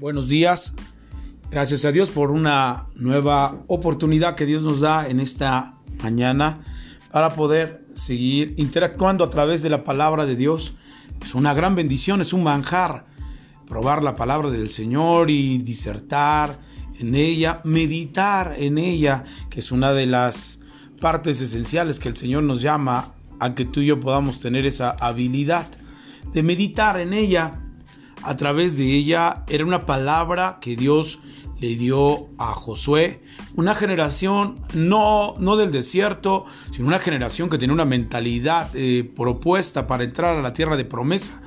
Buenos días. Gracias a Dios por una nueva oportunidad que Dios nos da en esta mañana para poder seguir interactuando a través de la palabra de Dios. Es una gran bendición, es un manjar probar la palabra del Señor y disertar en ella, meditar en ella, que es una de las partes esenciales que el Señor nos llama a que tú y yo podamos tener esa habilidad de meditar en ella a través de ella era una palabra que Dios le dio a Josué, una generación no, no del desierto, sino una generación que tenía una mentalidad eh, propuesta para entrar a la tierra de promesa.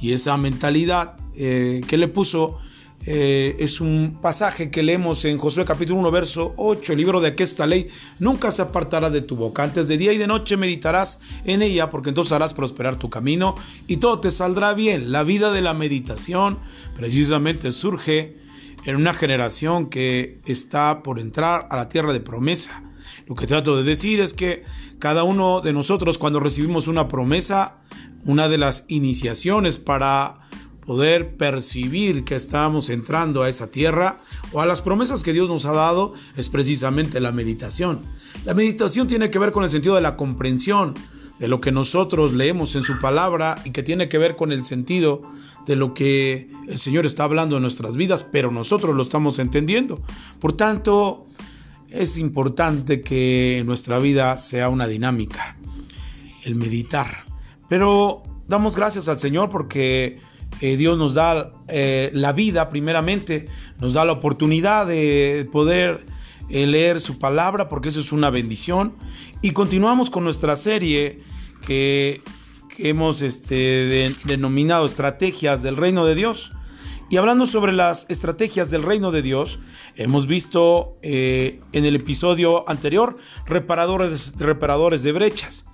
Y esa mentalidad eh, que le puso eh, es un pasaje que leemos en Josué capítulo 1, verso 8, el libro de aquesta ley, nunca se apartará de tu boca, antes de día y de noche meditarás en ella, porque entonces harás prosperar tu camino y todo te saldrá bien. La vida de la meditación precisamente surge en una generación que está por entrar a la tierra de promesa. Lo que trato de decir es que cada uno de nosotros cuando recibimos una promesa, una de las iniciaciones para poder percibir que estamos entrando a esa tierra o a las promesas que Dios nos ha dado es precisamente la meditación. La meditación tiene que ver con el sentido de la comprensión de lo que nosotros leemos en su palabra y que tiene que ver con el sentido de lo que el Señor está hablando en nuestras vidas, pero nosotros lo estamos entendiendo. Por tanto, es importante que nuestra vida sea una dinámica, el meditar. Pero damos gracias al Señor porque eh, Dios nos da eh, la vida primeramente, nos da la oportunidad de poder eh, leer su palabra, porque eso es una bendición. Y continuamos con nuestra serie que, hemos este, denominado Estrategias del Reino de Dios. Y hablando sobre las estrategias del reino de Dios, hemos visto en el episodio anterior reparadores, reparadores de brechas.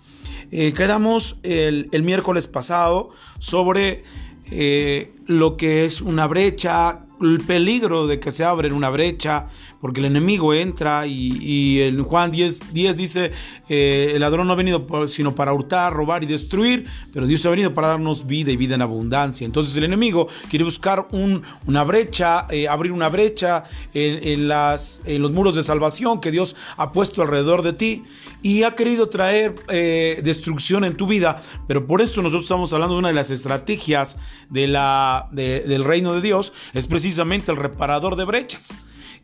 quedamos el, el miércoles pasado sobre eh, lo que es una brecha, el peligro de que se abra una brecha, porque el enemigo entra y, en Juan 10, 10 dice, eh, el ladrón no ha venido sino para hurtar, robar y destruir, pero Dios ha venido para darnos vida y vida en abundancia. Entonces el enemigo quiere buscar una brecha, eh, abrir una brecha en los muros de salvación que Dios ha puesto alrededor de ti y ha querido traer eh, destrucción en tu vida, pero por eso nosotros estamos hablando de una de las estrategias del reino de Dios, es precisamente el reparador de brechas.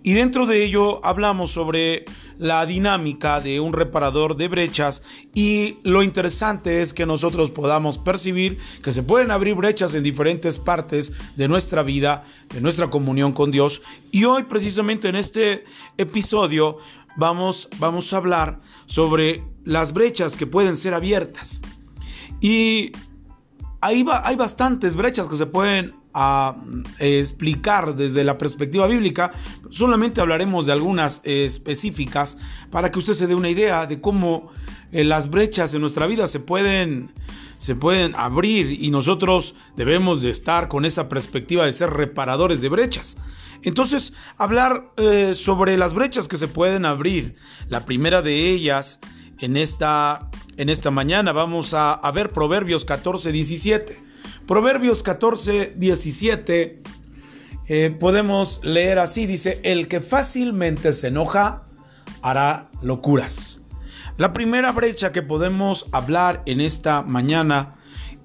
Y dentro de ello hablamos sobre la dinámica de un reparador de brechas y lo interesante es que nosotros podamos percibir que se pueden abrir brechas en diferentes partes de nuestra vida, de nuestra comunión con Dios. Y hoy precisamente en este episodio vamos, vamos a hablar sobre las brechas que pueden ser abiertas. Y hay, hay bastantes brechas que se pueden a eh, explicar desde la perspectiva bíblica, solamente hablaremos de algunas específicas para que usted se dé una idea de cómo eh, las brechas en nuestra vida se pueden, se pueden abrir y nosotros debemos de estar con esa perspectiva de ser reparadores de brechas. Entonces, hablar eh, sobre las brechas que se pueden abrir, la primera de ellas en esta, en esta mañana vamos a, ver Proverbios 14, 17. Proverbios 14, 17, eh, podemos leer así, dice, el que fácilmente se enoja hará locuras. La primera brecha que podemos hablar en esta mañana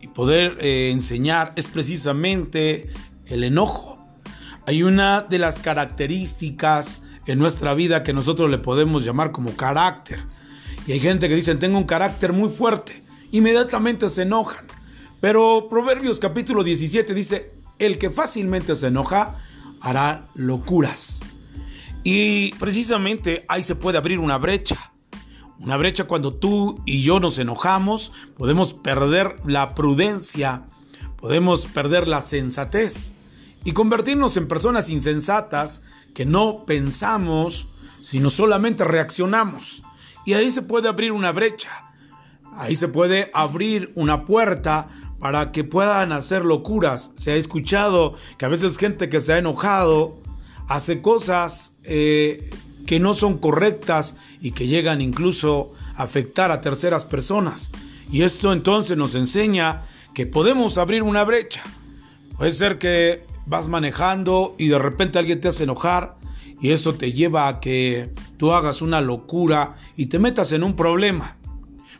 y poder eh, enseñar es precisamente el enojo. Hay una de las características en nuestra vida que nosotros le podemos llamar como carácter. Y hay gente que dice, tengo un carácter muy fuerte. Inmediatamente se enojan. Pero Proverbios capítulo 17 dice, el que fácilmente se enoja hará locuras. Y precisamente ahí se puede abrir una brecha. Una brecha cuando tú y yo nos enojamos, podemos perder la prudencia, podemos perder la sensatez y convertirnos en personas insensatas que no pensamos, sino solamente reaccionamos. Y ahí se puede abrir una brecha. Ahí se puede abrir una puerta para que puedan hacer locuras. Se ha escuchado que a veces gente que se ha enojado hace cosas eh, que no son correctas y que llegan incluso a afectar a terceras personas. Y esto entonces nos enseña que podemos abrir una brecha. Puede ser que vas manejando y de repente alguien te hace enojar y eso te lleva a que tú hagas una locura y te metas en un problema.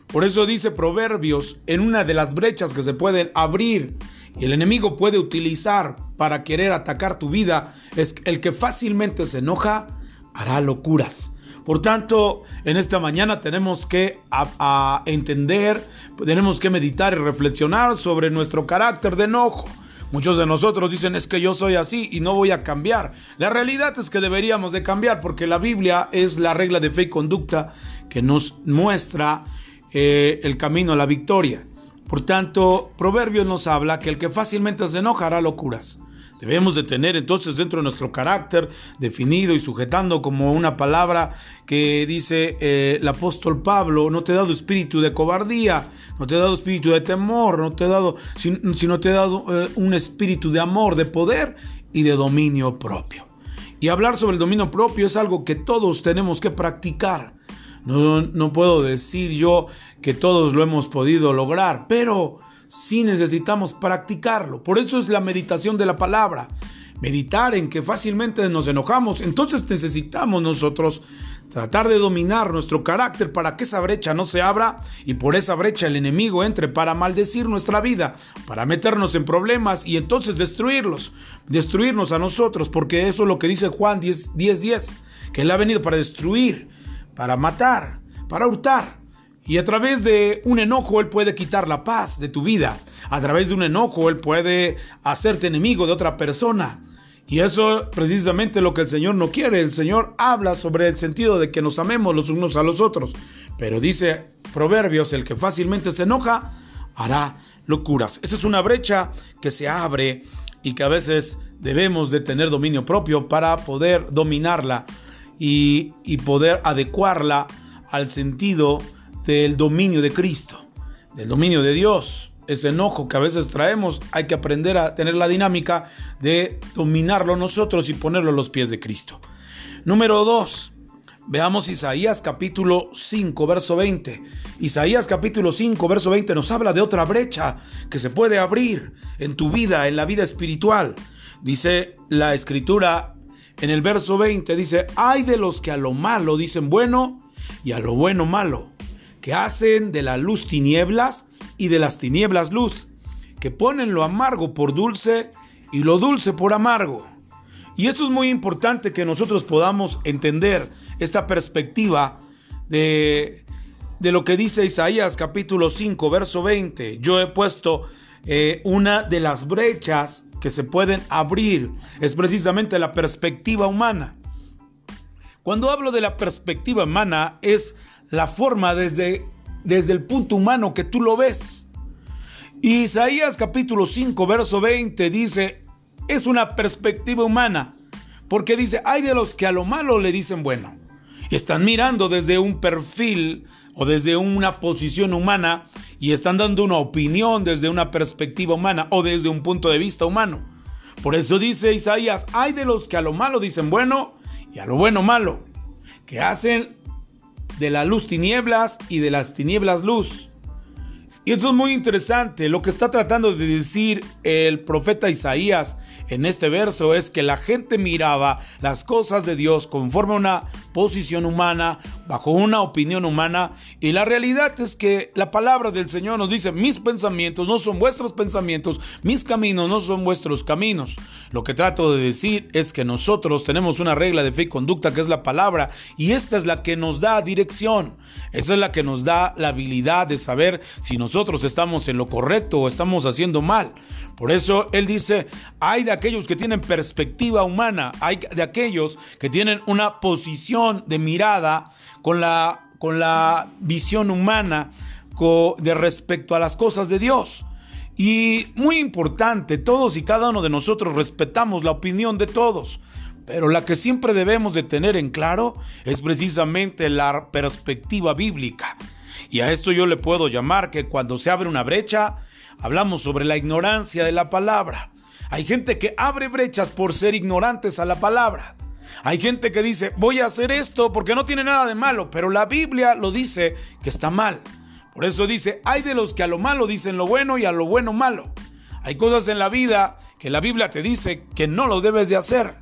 Por eso dice Proverbios, en una de las brechas que se pueden abrir y el enemigo puede utilizar para querer atacar tu vida, es el que fácilmente se enoja, hará locuras. Por tanto, en esta mañana tenemos que entender, tenemos que meditar y reflexionar sobre nuestro carácter de enojo. Muchos de nosotros dicen es que yo soy así y no voy a cambiar. La realidad es que deberíamos de cambiar porque la Biblia es la regla de fe y conducta que nos muestra eh, el camino a la victoria. Por tanto, Proverbios nos habla que el que fácilmente se enoja hará locuras. Debemos de tener entonces dentro de nuestro carácter definido y sujetando como una palabra que dice eh, el apóstol Pablo, no te he dado espíritu de cobardía, no te he dado espíritu de temor, no te he dado, sino te he dado eh, un espíritu de amor, de poder y de dominio propio. Y hablar sobre el dominio propio es algo que todos tenemos que practicar. No, no puedo decir yo que todos lo hemos podido lograr, pero sí necesitamos practicarlo. Por eso es la meditación de la palabra. Meditar en que fácilmente nos enojamos. Entonces necesitamos nosotros tratar de dominar nuestro carácter para que esa brecha no se abra y por esa brecha el enemigo entre para maldecir nuestra vida, para meternos en problemas y entonces destruirlos, destruirnos a nosotros, porque eso es lo que dice Juan 10, 10, 10 que él ha venido para destruir, para matar, para hurtar. Y a través de un enojo Él puede quitar la paz de tu vida. A través de un enojo Él puede hacerte enemigo de otra persona. Y eso precisamente lo que el Señor no quiere. El Señor habla sobre el sentido de que nos amemos los unos a los otros. Pero dice Proverbios, el que fácilmente se enoja, hará locuras. Esa es una brecha que se abre y que a veces debemos de tener dominio propio para poder dominarla y, y poder adecuarla al sentido del dominio de Cristo, del dominio de Dios. Ese enojo que a veces traemos, hay que aprender a tener la dinámica de dominarlo nosotros y ponerlo a los pies de Cristo. Número 2. Veamos Isaías capítulo 5, verso 20. Isaías capítulo 5, verso 20 nos habla de otra brecha que se puede abrir en tu vida, en la vida espiritual. Dice la escritura en el verso 20, dice, hay de los que a lo malo dicen bueno y a lo bueno malo que hacen de la luz tinieblas y de las tinieblas luz, que ponen lo amargo por dulce y lo dulce por amargo. Y esto es muy importante que nosotros podamos entender esta perspectiva de, de lo que dice Isaías capítulo 5, verso 20. Yo he puesto eh, una de las brechas que se pueden abrir, es precisamente la perspectiva humana. Cuando hablo de la perspectiva humana es la forma desde, desde el punto humano que tú lo ves. Isaías capítulo 5, verso 20 dice, es una perspectiva humana, porque dice, hay de los que a lo malo le dicen bueno. Están mirando desde un perfil o desde una posición humana y están dando una opinión desde una perspectiva humana o desde un punto de vista humano. Por eso dice Isaías, hay de los que a lo malo dicen bueno y a lo bueno malo, que hacen de la luz tinieblas y de las tinieblas luz. Y esto es muy interesante. Lo que está tratando de decir el profeta Isaías en este verso es que la gente miraba las cosas de Dios conforme a una posición humana, bajo una opinión humana, y la realidad es que la palabra del Señor nos dice, mis pensamientos no son vuestros pensamientos, mis caminos no son vuestros caminos. Lo que trato de decir es que nosotros tenemos una regla de fe y conducta que es la palabra, y esta es la que nos da dirección, esa es la que nos da la habilidad de saber si nosotros estamos en lo correcto o estamos haciendo mal. Por eso Él dice, hay de aquellos que tienen perspectiva humana, hay de aquellos que tienen una posición de mirada con la, con la visión humana de respecto a las cosas de Dios. Y muy importante, todos y cada uno de nosotros respetamos la opinión de todos, pero la que siempre debemos de tener en claro es precisamente la perspectiva bíblica. Y a esto yo le puedo llamar que cuando se abre una brecha, hablamos sobre la ignorancia de la palabra. Hay gente que abre brechas por ser ignorantes a la palabra. Hay gente que dice, voy a hacer esto porque no tiene nada de malo, pero la Biblia lo dice que está mal. Por eso dice, hay de los que a lo malo dicen lo bueno y a lo bueno malo. Hay cosas en la vida que la Biblia te dice que no lo debes de hacer.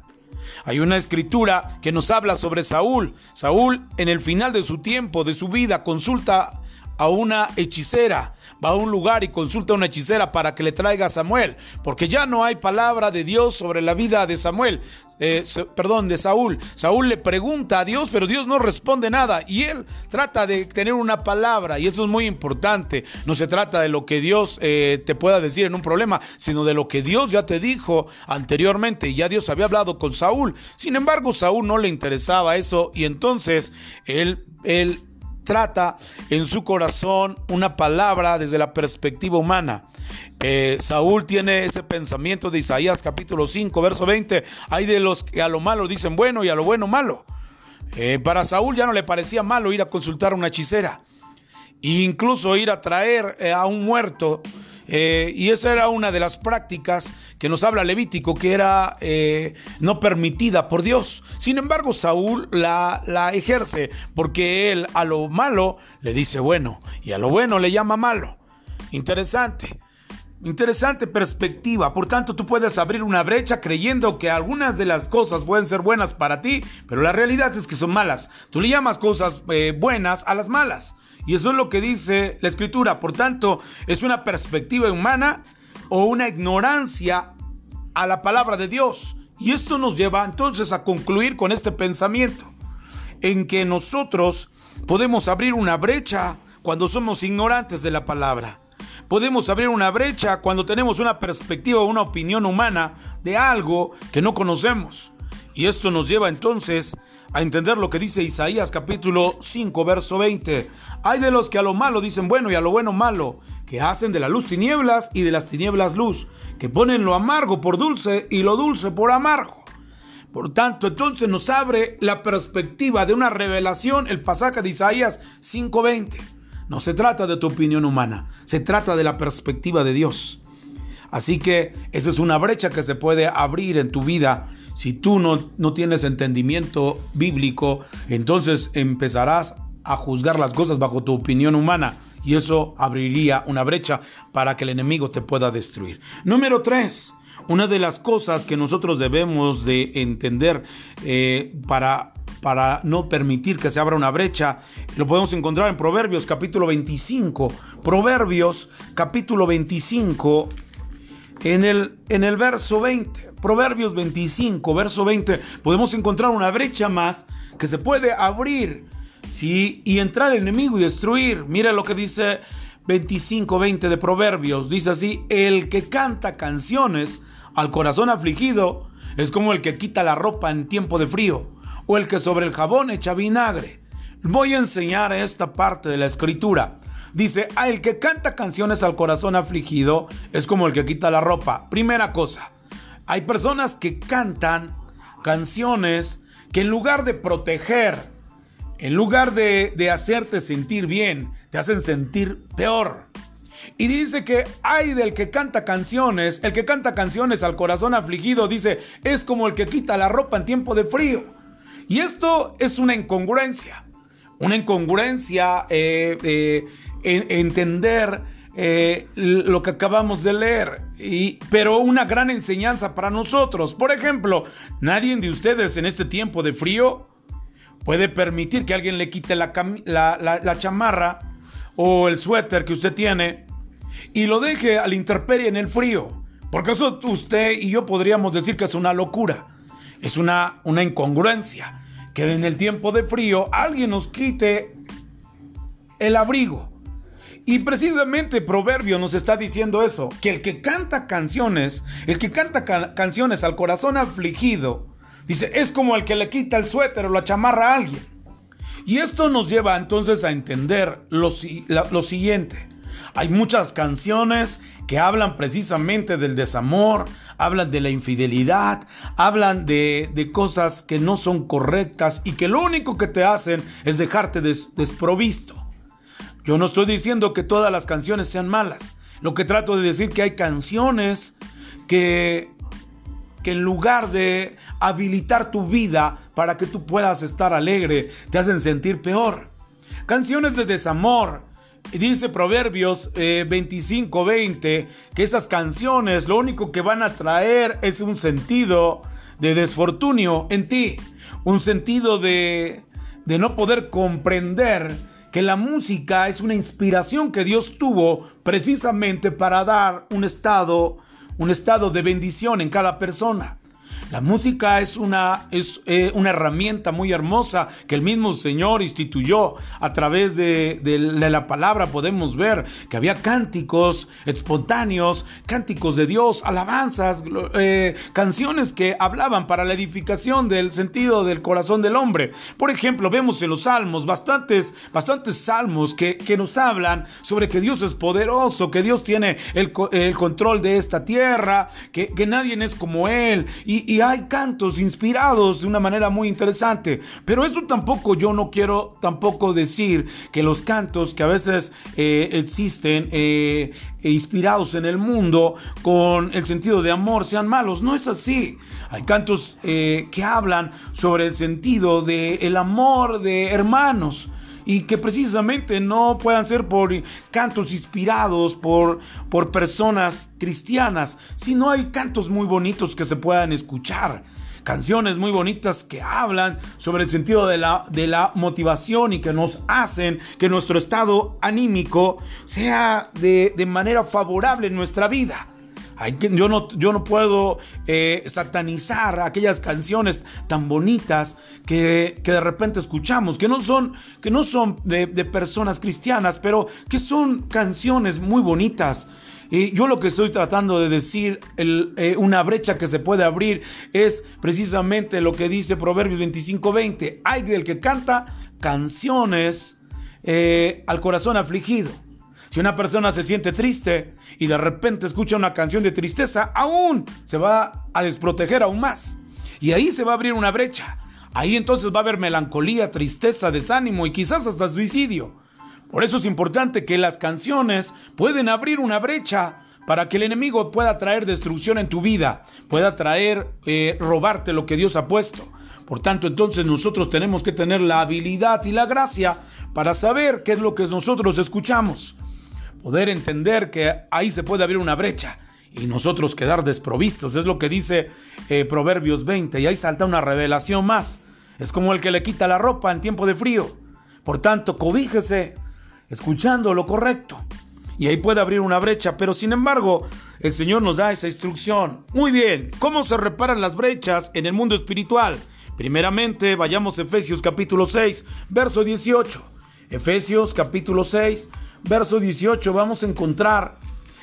Hay una escritura que nos habla sobre Saúl. Saúl en el final de su tiempo, de su vida, consulta a una hechicera, va a un lugar y consulta a una hechicera para que le traiga a Samuel, porque ya no hay palabra de Dios sobre la vida de Samuel, eh, perdón, de Saúl. Saúl le pregunta a Dios, pero Dios no responde nada y él trata de tener una palabra y esto es muy importante. No se trata de lo que Dios eh, te pueda decir en un problema, sino de lo que Dios ya te dijo anteriormente. Ya Dios había hablado con Saúl. Sin embargo, Saúl no le interesaba eso y entonces él, él trata en su corazón una palabra desde la perspectiva humana. Eh, Saúl tiene ese pensamiento de Isaías capítulo 5, verso 20. Hay de los que a lo malo dicen bueno y a lo bueno malo. Eh, para Saúl ya no le parecía malo ir a consultar a una hechicera. E incluso ir a traer eh, a un muerto eh, y esa era una de las prácticas que nos habla Levítico, que era eh, no permitida por Dios. Sin embargo, Saúl la, la ejerce porque él a lo malo le dice bueno y a lo bueno le llama malo. Interesante. Interesante perspectiva. Por tanto, tú puedes abrir una brecha creyendo que algunas de las cosas pueden ser buenas para ti, pero la realidad es que son malas. Tú le llamas cosas eh, buenas a las malas. Y eso es lo que dice la escritura. Por tanto, es una perspectiva humana o una ignorancia a la palabra de Dios. Y esto nos lleva entonces a concluir con este pensamiento, en que nosotros podemos abrir una brecha cuando somos ignorantes de la palabra. Podemos abrir una brecha cuando tenemos una perspectiva o una opinión humana de algo que no conocemos. Y esto nos lleva entonces a entender lo que dice Isaías capítulo 5, verso 20. Hay de los que a lo malo dicen bueno y a lo bueno malo, que hacen de la luz tinieblas y de las tinieblas luz, que ponen lo amargo por dulce y lo dulce por amargo. Por tanto, entonces nos abre la perspectiva de una revelación el pasaje de Isaías 5:20. No se trata de tu opinión humana, se trata de la perspectiva de Dios. Así que esa es una brecha que se puede abrir en tu vida si tú no, no tienes entendimiento bíblico, entonces empezarás a juzgar las cosas bajo tu opinión humana y eso abriría una brecha para que el enemigo te pueda destruir. Número tres, una de las cosas que nosotros debemos de entender eh, para, para no permitir que se abra una brecha, lo podemos encontrar en Proverbios capítulo 25. Proverbios capítulo 25 en el, en el verso 20. Proverbios 25, verso 20, podemos encontrar una brecha más que se puede abrir ¿sí? y entrar el enemigo y destruir. Mira lo que dice 25, 20 de Proverbios. Dice así, el que canta canciones al corazón afligido es como el que quita la ropa en tiempo de frío o el que sobre el jabón echa vinagre. Voy a enseñar esta parte de la escritura. Dice, a el que canta canciones al corazón afligido es como el que quita la ropa. Primera cosa, hay personas que cantan canciones que en lugar de proteger, en lugar de, hacerte sentir bien, te hacen sentir peor. Y dice que hay del que canta canciones, el que canta canciones al corazón afligido, dice, es como el que quita la ropa en tiempo de frío. Y esto es una incongruencia, una incongruencia, eh, eh, entender eh, lo que acabamos de leer, y, pero una gran enseñanza para nosotros. Por ejemplo, nadie de ustedes en este tiempo de frío puede permitir que alguien le quite la, la, chamarra o el suéter que usted tiene y lo deje al interperie en el frío. Porque eso usted y yo podríamos decir que es una locura, es una incongruencia, que en el tiempo de frío alguien nos quite el abrigo. Y precisamente Proverbio nos está diciendo eso, que el que canta canciones, el que canta canciones al corazón afligido, dice, es como el que le quita el suéter o la chamarra a alguien. Y esto nos lleva entonces a entender lo, siguiente. Hay muchas canciones que hablan precisamente del desamor, hablan de la infidelidad, hablan de, cosas que no son correctas y que lo único que te hacen es dejarte desprovisto. Yo no estoy diciendo que todas las canciones sean malas. Lo que trato de decir que hay canciones que, que en lugar de habilitar tu vida para que tú puedas estar alegre, te hacen sentir peor. Canciones de desamor dice Proverbios 25, 20, que esas canciones lo único que van a traer es un sentido de desfortunio en ti, un sentido de, de no poder comprender que la música es una inspiración que Dios tuvo precisamente para dar un estado, un estado de bendición en cada persona. La música es una, es, eh, una herramienta muy hermosa que el mismo Señor instituyó a través de, la palabra. Podemos ver que había cánticos espontáneos, cánticos de Dios, alabanzas, eh, canciones que hablaban para la edificación del sentido del corazón del hombre. Por ejemplo, vemos en los salmos bastantes, bastantes salmos que, que nos hablan sobre que Dios es poderoso, que Dios tiene el, el control de esta tierra, que, que nadie es como Él. y hay cantos inspirados de una manera muy interesante. Pero eso tampoco yo no quiero tampoco decir que los cantos que a veces eh, existen eh, e inspirados en el mundo con el sentido de amor sean malos. No es así. Hay cantos eh, que hablan sobre el sentido del el amor de hermanos y que precisamente no puedan ser por cantos inspirados por, por personas cristianas, sino hay cantos muy bonitos que se puedan escuchar canciones muy bonitas que hablan sobre el sentido de la, de la motivación y que nos hacen que nuestro estado anímico sea de, de manera favorable en nuestra vida yo, no, yo puedo eh, satanizar aquellas canciones tan bonitas que, de repente escuchamos, que no son, que no son de, personas cristianas, pero que son canciones muy bonitas. Y yo lo que estoy tratando de decir, eh, una brecha que se puede abrir, es precisamente lo que dice Proverbios 25:20. Hay del que canta canciones eh, al corazón afligido. Si una persona se siente triste y de repente escucha una canción de tristeza, aún se va a desproteger aún más. Y ahí se va a abrir una brecha. Ahí entonces va a haber melancolía, tristeza, desánimo y quizás hasta suicidio. Por eso es importante que las canciones pueden abrir una brecha para que el enemigo pueda traer destrucción en tu vida, pueda traer, eh, robarte lo que Dios ha puesto. Por tanto, entonces nosotros tenemos que tener la habilidad y la gracia para saber qué es lo que nosotros escuchamos poder entender que ahí se puede abrir una brecha y nosotros quedar desprovistos. Es lo que dice eh, Proverbios 20 y ahí salta una revelación más. Es como el que le quita la ropa en tiempo de frío. Por tanto, cobíjese escuchando lo correcto. Y ahí puede abrir una brecha, pero sin embargo, el Señor nos da esa instrucción. Muy bien, ¿cómo se reparan las brechas en el mundo espiritual? Primeramente, vayamos a Efesios capítulo 6, verso 18. Efesios capítulo 6, verso 18 vamos a encontrar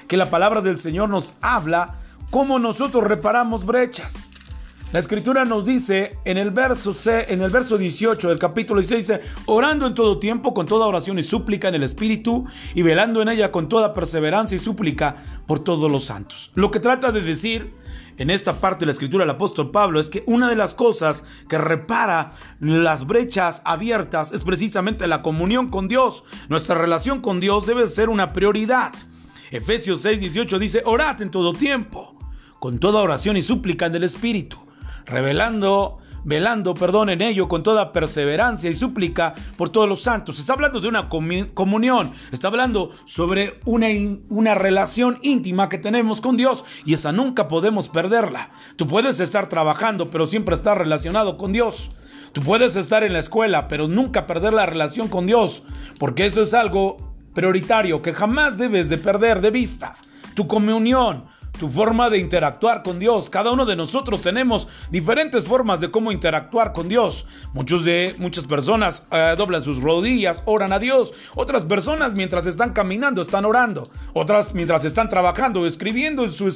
que la palabra del Señor nos habla cómo nosotros reparamos brechas. La escritura nos dice en el verso C, en el verso 18 del capítulo 16 dice, orando en todo tiempo con toda oración y súplica en el espíritu y velando en ella con toda perseverancia y súplica por todos los santos. Lo que trata de decir en esta parte de la escritura del apóstol Pablo es que una de las cosas que repara las brechas abiertas es precisamente la comunión con Dios. Nuestra relación con Dios debe ser una prioridad. Efesios 6, 18 dice, orad en todo tiempo, con toda oración y súplica en el Espíritu, revelando velando, perdón, en ello con toda perseverancia y súplica por todos los santos. Está hablando de una comunión, está hablando sobre una, una relación íntima que tenemos con Dios y esa nunca podemos perderla. Tú puedes estar trabajando, pero siempre estar relacionado con Dios. Tú puedes estar en la escuela, pero nunca perder la relación con Dios, porque eso es algo prioritario que jamás debes de perder de vista. Tu comunión, tu forma de interactuar con Dios. Cada uno de nosotros tenemos diferentes formas de cómo interactuar con Dios. Muchos de muchas personas eh, doblan sus rodillas, oran a Dios. Otras personas mientras están caminando están orando. Otras mientras están trabajando, escribiendo en, su,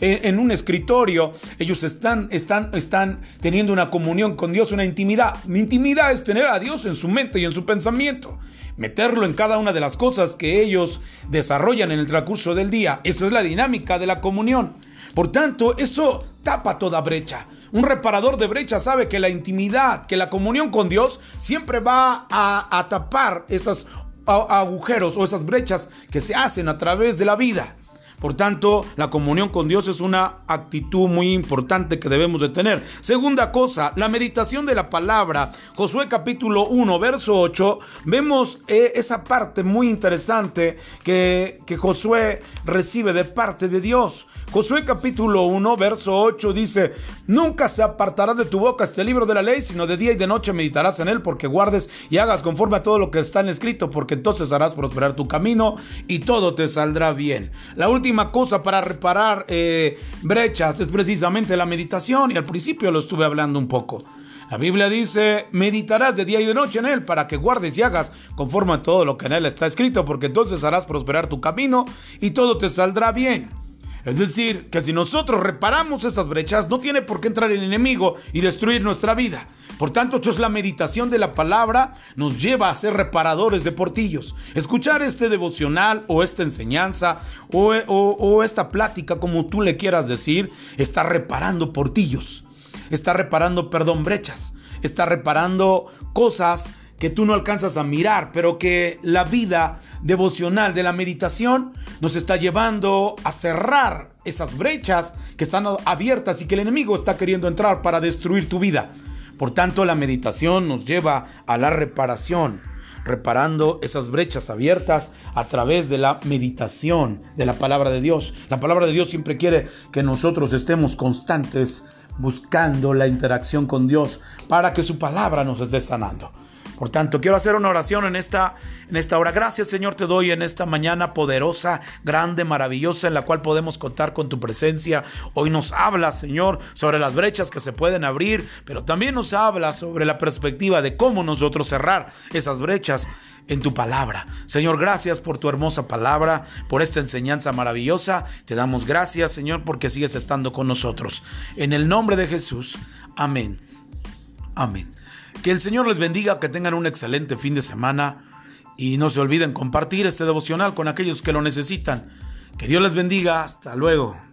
en un escritorio, ellos están, están, están teniendo una comunión con Dios, una intimidad. Mi intimidad es tener a Dios en su mente y en su pensamiento meterlo en cada una de las cosas que ellos desarrollan en el transcurso del día. Eso es la dinámica de la comunión. Por tanto, eso tapa toda brecha. Un reparador de brecha sabe que la intimidad, que la comunión con Dios siempre va a, tapar esos agujeros o esas brechas que se hacen a través de la vida. Por tanto, la comunión con Dios es una actitud muy importante que debemos de tener. Segunda cosa, la meditación de la palabra. Josué capítulo 1, verso 8, vemos eh, esa parte muy interesante que, que Josué recibe de parte de Dios. Josué capítulo 1, verso 8 dice, nunca se apartará de tu boca este libro de la ley, sino de día y de noche meditarás en él, porque guardes y hagas conforme a todo lo que está en escrito, porque entonces harás prosperar tu camino y todo te saldrá bien. La última cosa para reparar eh, brechas es precisamente la meditación, y al principio lo estuve hablando un poco. La Biblia dice, meditarás de día y de noche en él para que guardes y hagas conforme a todo lo que en él está escrito, porque entonces harás prosperar tu camino y todo te saldrá bien. Es decir, que si nosotros reparamos esas brechas, no tiene por qué entrar el enemigo y destruir nuestra vida. Por tanto, es la meditación de la palabra nos lleva a ser reparadores de portillos. Escuchar este devocional o esta enseñanza o, o esta plática, como tú le quieras decir, está reparando portillos. Está reparando, perdón, brechas. Está reparando cosas que tú no alcanzas a mirar, pero que la vida devocional de la meditación nos está llevando a cerrar esas brechas que están abiertas y que el enemigo está queriendo entrar para destruir tu vida. Por tanto, la meditación nos lleva a la reparación, reparando esas brechas abiertas a través de la meditación de la palabra de Dios. La palabra de Dios siempre quiere que nosotros estemos constantes buscando la interacción con Dios para que su palabra nos esté sanando. Por tanto, quiero hacer una oración en esta, en esta hora. Gracias, Señor, te doy en esta mañana poderosa, grande, maravillosa, en la cual podemos contar con tu presencia. Hoy nos habla, Señor, sobre las brechas que se pueden abrir, pero también nos habla sobre la perspectiva de cómo nosotros cerrar esas brechas en tu palabra. Señor, gracias por tu hermosa palabra, por esta enseñanza maravillosa. Te damos gracias, Señor, porque sigues estando con nosotros. En el nombre de Jesús. Amén. Amén. Que el Señor les bendiga, que tengan un excelente fin de semana y no se olviden compartir este devocional con aquellos que lo necesitan. Que Dios les bendiga. Hasta luego.